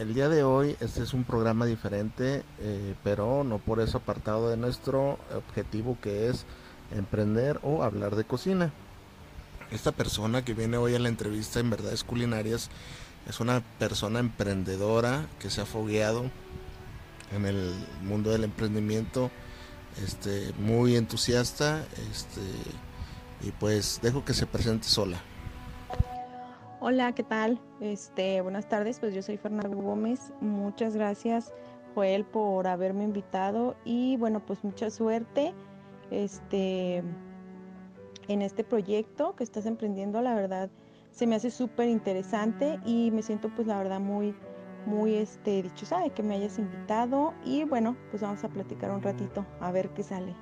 El día de hoy este es un programa diferente, eh, pero no por eso apartado de nuestro objetivo que es emprender o hablar de cocina. Esta persona que viene hoy a la entrevista en Verdades Culinarias es una persona emprendedora que se ha fogueado en el mundo del emprendimiento, este, muy entusiasta, este, y pues dejo que se presente sola. Hola, ¿qué tal? Este, buenas tardes, pues yo soy Fernando Gómez. Muchas gracias, Joel, por haberme invitado y bueno, pues mucha suerte este, en este proyecto que estás emprendiendo. La verdad, se me hace súper interesante y me siento pues la verdad muy, muy este, dichosa de que me hayas invitado y bueno, pues vamos a platicar un ratito a ver qué sale.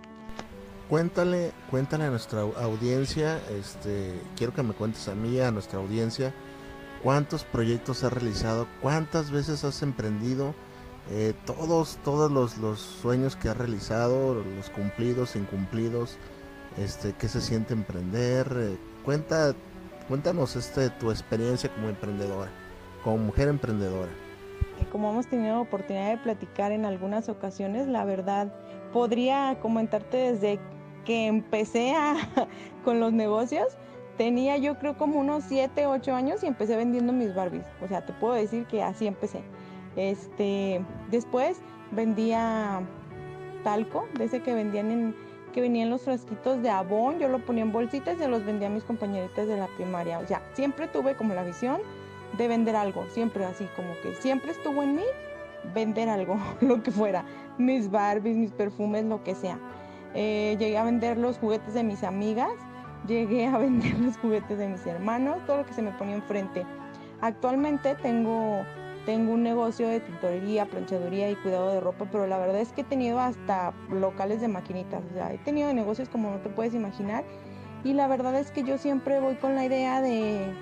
Cuéntale, cuéntale a nuestra audiencia, este, quiero que me cuentes a mí, a nuestra audiencia, cuántos proyectos has realizado, cuántas veces has emprendido, eh, todos, todos los, los, sueños que has realizado, los cumplidos, incumplidos, este, qué se siente emprender, eh, cuenta, cuéntanos este, tu experiencia como emprendedora, como mujer emprendedora. Como hemos tenido oportunidad de platicar en algunas ocasiones, la verdad, podría comentarte desde que empecé con los negocios, tenía yo creo como unos 7, 8 años y empecé vendiendo mis Barbies. O sea, te puedo decir que así empecé. Este, después vendía talco, de ese que vendían en, que venían los frasquitos de abón, yo lo ponía en bolsitas y se los vendía a mis compañeritas de la primaria. O sea, siempre tuve como la visión de vender algo, siempre así, como que siempre estuvo en mí vender algo, lo que fuera, mis Barbies, mis perfumes, lo que sea. Eh, llegué a vender los juguetes de mis amigas, llegué a vender los juguetes de mis hermanos, todo lo que se me ponía enfrente. Actualmente tengo, tengo un negocio de tintorería, planchaduría y cuidado de ropa, pero la verdad es que he tenido hasta locales de maquinitas, o sea, he tenido negocios como no te puedes imaginar. Y la verdad es que yo siempre voy con la idea de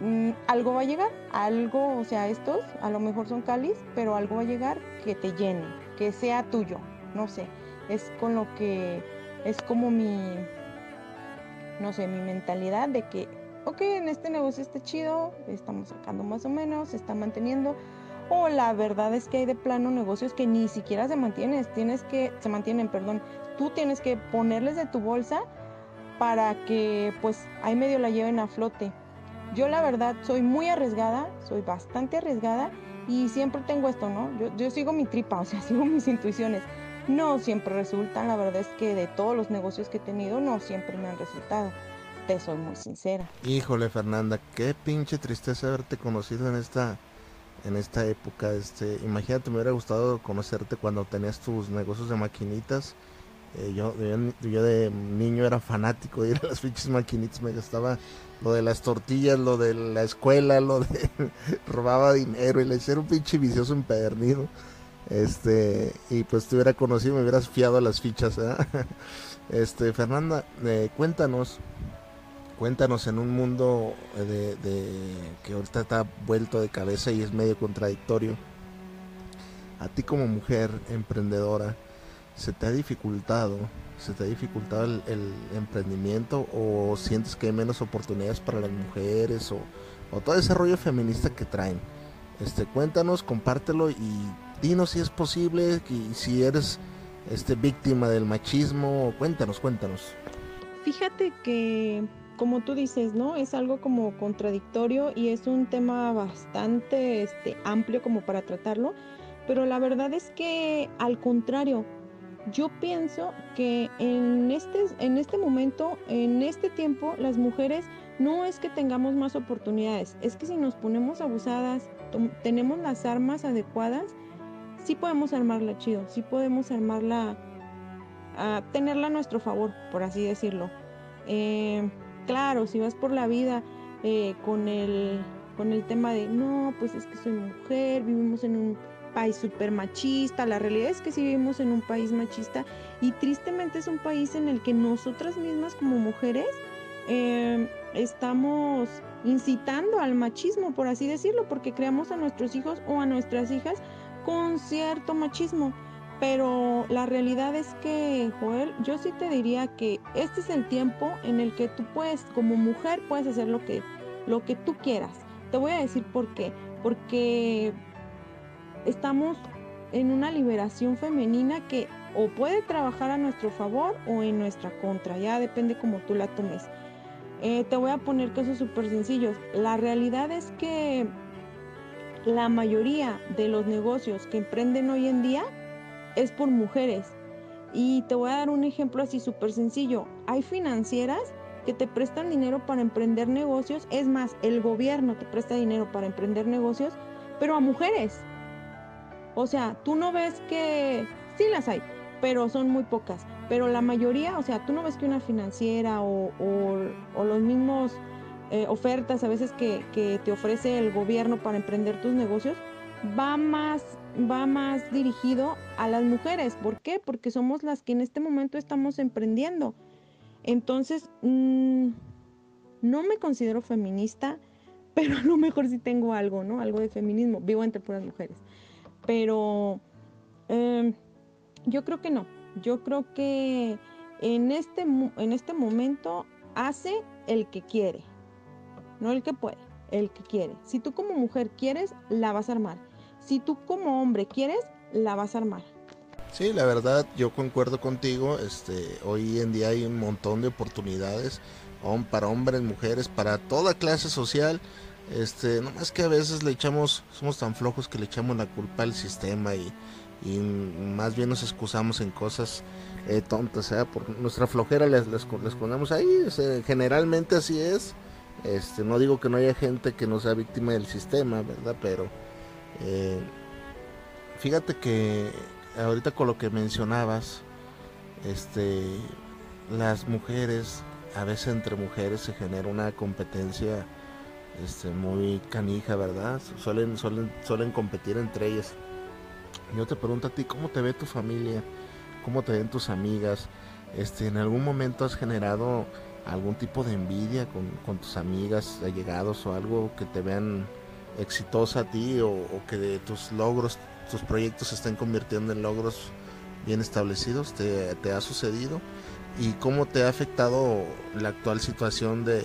mm, algo va a llegar, algo, o sea, estos a lo mejor son calis, pero algo va a llegar que te llene, que sea tuyo, no sé es con lo que es como mi, no sé, mi mentalidad de que, ok, en este negocio está chido, estamos sacando más o menos, se está manteniendo. O la verdad es que hay de plano negocios que ni siquiera se mantienen, tienes que, se mantienen, perdón, tú tienes que ponerles de tu bolsa para que pues ahí medio la lleven a flote. Yo la verdad soy muy arriesgada, soy bastante arriesgada y siempre tengo esto, ¿no? Yo, yo sigo mi tripa, o sea, sigo mis intuiciones. No siempre resultan, la verdad es que de todos los negocios que he tenido no siempre me han resultado. Te soy muy sincera. Híjole, Fernanda, qué pinche tristeza haberte conocido en esta en esta época. Este, imagínate, me hubiera gustado conocerte cuando tenías tus negocios de maquinitas. Eh, yo, yo, de niño era fanático de ir a las pinches maquinitas, me gastaba lo de las tortillas, lo de la escuela, lo de robaba dinero y le hacía un pinche vicioso empedernido. Este, y pues te hubiera conocido, me hubieras fiado las fichas, Este, Fernanda, eh, cuéntanos, cuéntanos en un mundo de, que ahorita está vuelto de cabeza y es medio contradictorio. A ti como mujer emprendedora, ¿se te ha dificultado? ¿Se te ha dificultado el, emprendimiento o sientes que hay menos oportunidades para las mujeres o, o todo ese rollo feminista que traen? Este, cuéntanos, compártelo y dinos si es posible, y si eres este, víctima del machismo, cuéntanos, cuéntanos. Fíjate que, como tú dices, ¿no? Es algo como contradictorio y es un tema bastante este, amplio como para tratarlo, pero la verdad es que al contrario, yo pienso que en este, en este momento, en este tiempo, las mujeres no es que tengamos más oportunidades, es que si nos ponemos abusadas, tenemos las armas adecuadas, sí podemos armarla chido, sí podemos armarla, a tenerla a nuestro favor, por así decirlo. Eh, claro, si vas por la vida eh, con, el, con el tema de, no, pues es que soy mujer, vivimos en un país súper machista, la realidad es que sí vivimos en un país machista y tristemente es un país en el que nosotras mismas como mujeres eh, estamos incitando al machismo, por así decirlo, porque creamos a nuestros hijos o a nuestras hijas con cierto machismo. Pero la realidad es que, Joel, yo sí te diría que este es el tiempo en el que tú puedes, como mujer, puedes hacer lo que, lo que tú quieras. Te voy a decir por qué. Porque estamos en una liberación femenina que o puede trabajar a nuestro favor o en nuestra contra. Ya depende como tú la tomes. Eh, te voy a poner casos súper sencillos. La realidad es que la mayoría de los negocios que emprenden hoy en día es por mujeres. Y te voy a dar un ejemplo así súper sencillo. Hay financieras que te prestan dinero para emprender negocios. Es más, el gobierno te presta dinero para emprender negocios, pero a mujeres. O sea, tú no ves que sí las hay, pero son muy pocas. Pero la mayoría, o sea, tú no ves que una financiera o, los mismos eh, ofertas a veces que, te ofrece el gobierno para emprender tus negocios, va más, va más dirigido a las mujeres. ¿Por qué? Porque somos las que en este momento estamos emprendiendo. Entonces, mm, no me considero feminista, pero a lo mejor sí tengo algo, ¿no? Algo de feminismo. Vivo entre puras mujeres. Pero em, yo creo que no. Yo creo que en este, en este momento hace el que quiere, no el que puede, el que quiere. Si tú como mujer quieres, la vas a armar. Si tú como hombre quieres, la vas a armar. Sí, la verdad, yo concuerdo contigo. Este, hoy en día hay un montón de oportunidades para hombres, mujeres, para toda clase social. Este, más que a veces le echamos, somos tan flojos que le echamos la culpa al sistema y, y más bien nos excusamos en cosas eh, tontas, sea por nuestra flojera les, les, ponemos ahí, generalmente así es. Este, no digo que no haya gente que no sea víctima del sistema, ¿verdad? Pero eh, fíjate que ahorita con lo que mencionabas, este, las mujeres, a veces entre mujeres se genera una competencia este, muy canija, ¿verdad? Suelen, suelen, suelen competir entre ellas. Yo te pregunto a ti, ¿cómo te ve tu familia? ¿Cómo te ven tus amigas? Este, ¿En algún momento has generado algún tipo de envidia con, tus amigas, allegados o algo que te vean exitosa a ti o, que de tus logros, tus proyectos se estén convirtiendo en logros bien establecidos? ¿Te, ha sucedido? ¿Y cómo te ha afectado la actual situación de,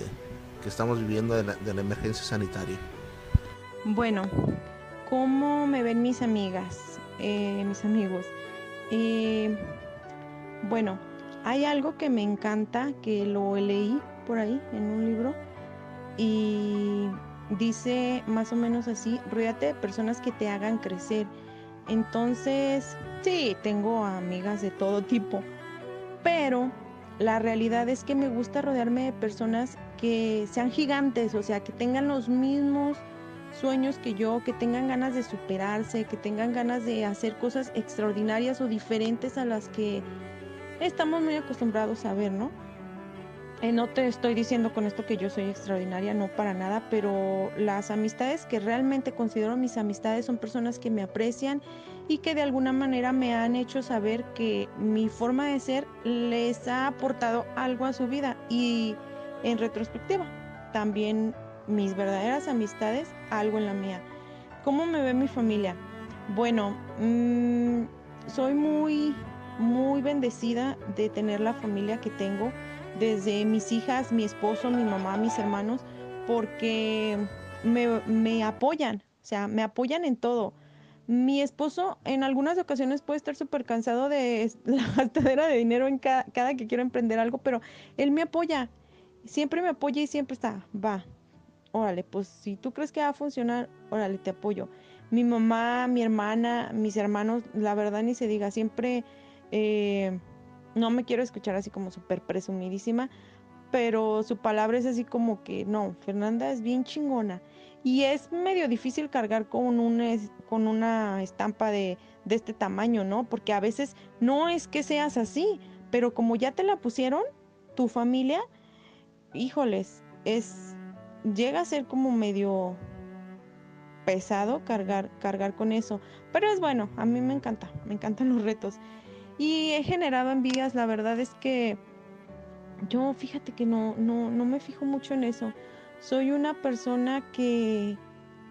que estamos viviendo de la, emergencia sanitaria? Bueno, ¿cómo me ven mis amigas? Eh, mis amigos. bueno, hay algo que me encanta, que lo leí por ahí en un libro y dice más o menos así, rodeate de personas que te hagan crecer. Entonces, sí, tengo amigas de todo tipo, pero la realidad es que me gusta rodearme de personas que sean gigantes, o sea, que tengan los mismos sueños que yo, que tengan ganas de superarse, que tengan ganas de hacer cosas extraordinarias o diferentes a las que estamos muy acostumbrados a ver, ¿no? Eh, no te estoy diciendo con esto que yo soy extraordinaria, no para nada, pero las amistades que realmente considero mis amistades son personas que me aprecian y que de alguna manera me han hecho saber que mi forma de ser les ha aportado algo a su vida y en retrospectiva también mis verdaderas amistades algo en la mía. ¿Cómo me ve mi familia? Bueno, mm, soy muy, muy bendecida de tener la familia que tengo, desde mis hijas, mi esposo, mi mamá, mis hermanos, porque me, me apoyan, o sea, me apoyan en todo. Mi esposo en algunas ocasiones puede estar súper cansado de la gastadera de dinero en cada, cada que quiero emprender algo, pero él me apoya, siempre me apoya y siempre está, va, órale, pues si tú crees que va a funcionar, órale, te apoyo. Mi mamá, mi hermana, mis hermanos, la verdad ni se diga, siempre, eh, no me quiero escuchar así como súper presumidísima, pero su palabra es así como que no, Fernanda es bien chingona. Y es medio difícil cargar con, un, con una estampa de, de este tamaño, ¿no? Porque a veces no es que seas así, pero como ya te la pusieron, tu familia, híjoles, es llega a ser como medio pesado cargar, cargar con eso. Pero es bueno, a mí me encanta, me encantan los retos. Y he generado envidias, la verdad es que yo fíjate que no, no, no me fijo mucho en eso. Soy una persona que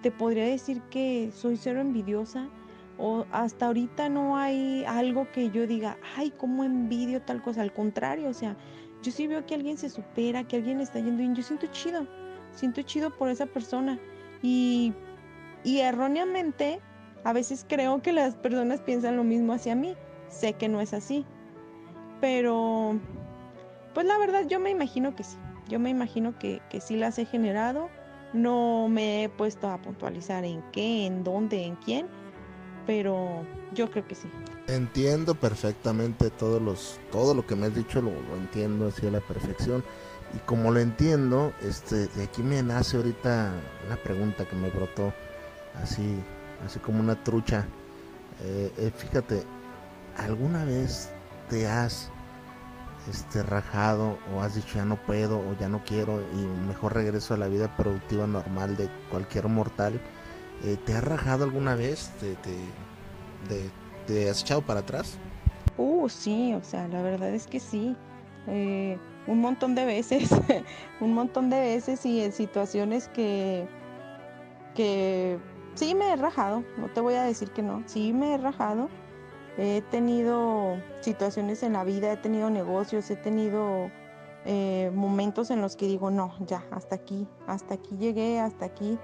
te podría decir que soy cero envidiosa. O hasta ahorita no hay algo que yo diga, ay, cómo envidio tal cosa. Al contrario, o sea, yo sí veo que alguien se supera, que alguien está yendo bien. Yo siento chido, siento chido por esa persona. Y y erróneamente, a veces creo que las personas piensan lo mismo hacia mí. Sé que no es así. Pero, pues la verdad yo me imagino que sí. Yo me imagino que, que sí las he generado. No me he puesto a puntualizar en qué, en dónde, en quién. Pero yo creo que sí. Entiendo perfectamente todos los, todo lo que me has dicho, lo, entiendo así a la perfección. Y como lo entiendo, este, de aquí me nace ahorita una pregunta que me brotó así, así como una trucha. Eh, eh, fíjate, ¿alguna vez te has este, rajado o has dicho ya no puedo o ya no quiero y mejor regreso a la vida productiva normal de cualquier mortal? Eh, ¿Te has rajado alguna vez? ¿Te, te, te, has echado para atrás? Uh, sí, o sea, la verdad es que sí. un montón de veces, un montón de veces y en situaciones que, que sí me he rajado, no te voy a decir que no, sí me he rajado. He tenido situaciones en la vida, he tenido negocios, he tenido eh, momentos en los que digo, no, ya, hasta aquí, hasta aquí llegué, hasta aquí.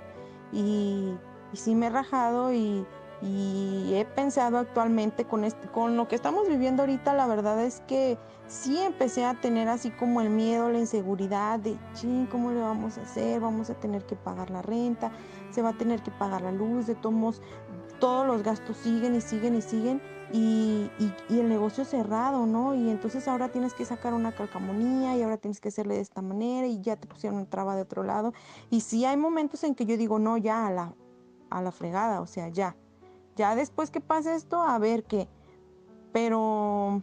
Y, sí me he rajado y, he pensado actualmente con, este, con lo que estamos viviendo ahorita, la verdad es que sí empecé a tener así como el miedo, la inseguridad de, ching, ¿cómo le vamos a hacer? Vamos a tener que pagar la renta, se va a tener que pagar la luz, de todos todos los gastos siguen y siguen y siguen y, y, el negocio cerrado, ¿no? Y entonces ahora tienes que sacar una calcamonía y ahora tienes que hacerle de esta manera y ya te pusieron una traba de otro lado. Y sí hay momentos en que yo digo, no, ya a la, a la fregada, o sea, ya ya después que pase esto, a ver qué. Pero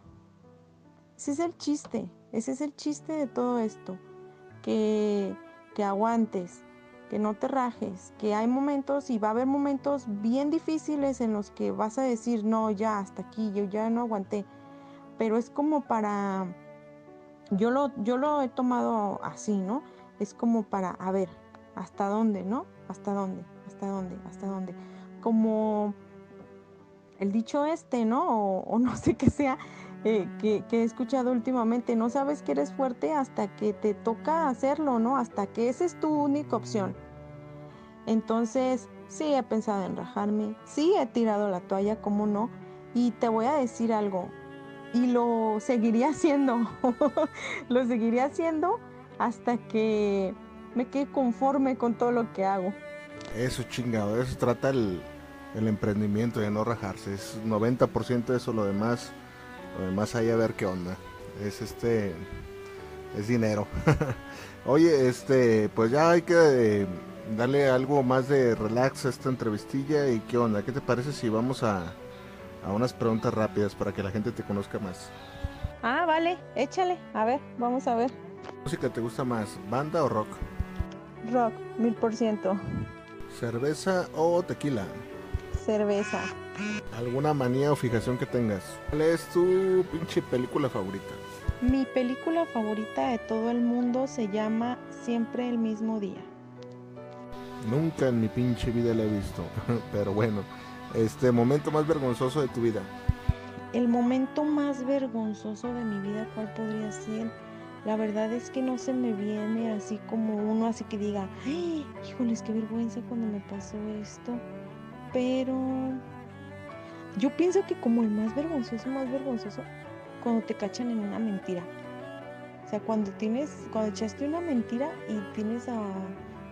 ese es el chiste, ese es el chiste de todo esto. Que, que aguantes, que no te rajes, que hay momentos y va a haber momentos bien difíciles en los que vas a decir, no, ya, hasta aquí, yo ya no aguanté. Pero es como para, yo lo, yo lo he tomado así, ¿no? Es como para, a ver, ¿hasta dónde, no? ¿Hasta dónde? ¿Hasta dónde? ¿Hasta dónde? Como el dicho este, ¿no? O, no sé qué sea, eh, que, he escuchado últimamente, no sabes que eres fuerte hasta que te toca hacerlo, ¿no? Hasta que esa es tu única opción. Entonces, sí he pensado en rajarme, sí he tirado la toalla, ¿cómo no? Y te voy a decir algo, y lo seguiría haciendo, lo seguiría haciendo hasta que me quede conforme con todo lo que hago. Eso chingado, eso trata el, el emprendimiento de no rajarse. Es 90% de eso, lo demás, lo demás hay a ver qué onda. Es este, es dinero. Oye, este, pues ya hay que eh, darle algo más de relax a esta entrevistilla y qué onda. ¿Qué te parece si vamos a, a unas preguntas rápidas para que la gente te conozca más? Ah, vale, échale. A ver, vamos a ver. ¿Música te gusta más, banda o rock? Rock, mil por ciento. ¿Cerveza o tequila? cerveza. ¿Alguna manía o fijación que tengas? ¿Cuál es tu pinche película favorita? Mi película favorita de todo el mundo se llama Siempre el mismo día. Nunca en mi pinche vida la he visto, pero bueno, este momento más vergonzoso de tu vida. El momento más vergonzoso de mi vida, ¿cuál podría ser? La verdad es que no se me viene así como uno, así que diga, ¡Ay, híjoles, qué vergüenza cuando me pasó esto pero yo pienso que como el más vergonzoso, más vergonzoso, cuando te cachan en una mentira. O sea, cuando tienes, cuando echaste una mentira y tienes a,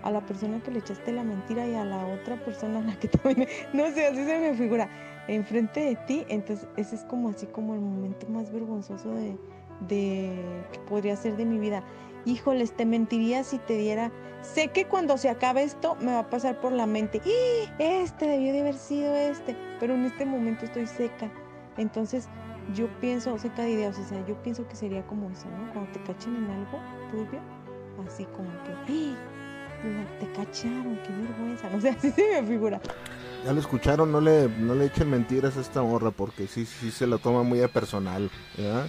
a la persona que le echaste la mentira y a la otra persona a la que también, no sé, así se me figura, enfrente de ti, entonces ese es como así como el momento más vergonzoso de, de que podría ser de mi vida. Híjoles, te mentiría si te diera Sé que cuando se acabe esto me va a pasar por la mente, ¡Ah! este debió de haber sido este, pero en este momento estoy seca. Entonces yo pienso, seca de ideas, o sea, yo pienso que sería como eso, ¿no? Cuando te cachen en algo turbio, así como que, ¡Ah! te cacharon, qué vergüenza, no sé, así se me figura. Ya lo escucharon, no le, no le echen mentiras a esta morra porque sí, sí se lo toma muy a personal, ¿verdad?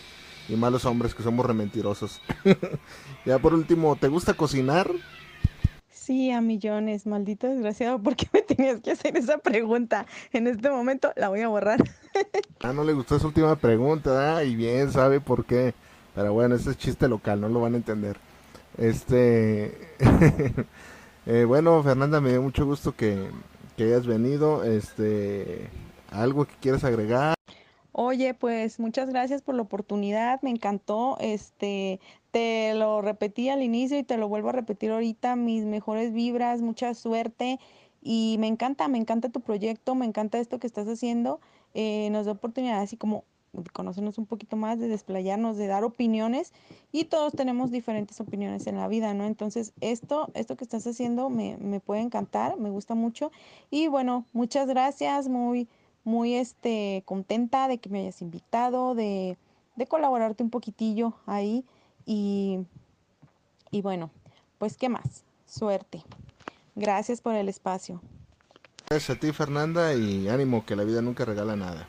Y malos hombres que somos rementirosos. ya por último, ¿te gusta cocinar? Sí, a millones, maldito desgraciado, ¿por qué me tenías que hacer esa pregunta? En este momento la voy a borrar. ah, no le gustó esa última pregunta, ah, y bien, sabe por qué. Pero bueno, ese es chiste local, no lo van a entender. Este, eh, bueno, Fernanda, me dio mucho gusto que, que hayas venido. Este, algo que quieras agregar. Oye, pues muchas gracias por la oportunidad, me encantó. Este, te lo repetí al inicio y te lo vuelvo a repetir ahorita, mis mejores vibras, mucha suerte y me encanta, me encanta tu proyecto, me encanta esto que estás haciendo. Eh, nos da oportunidad así como de conocernos un poquito más, de desplayarnos, de dar opiniones y todos tenemos diferentes opiniones en la vida, ¿no? Entonces, esto, esto que estás haciendo me, me puede encantar, me gusta mucho y bueno, muchas gracias, muy muy este, contenta de que me hayas invitado, de, de colaborarte un poquitillo ahí y, y bueno, pues qué más, suerte. Gracias por el espacio. Gracias a ti Fernanda y ánimo que la vida nunca regala nada.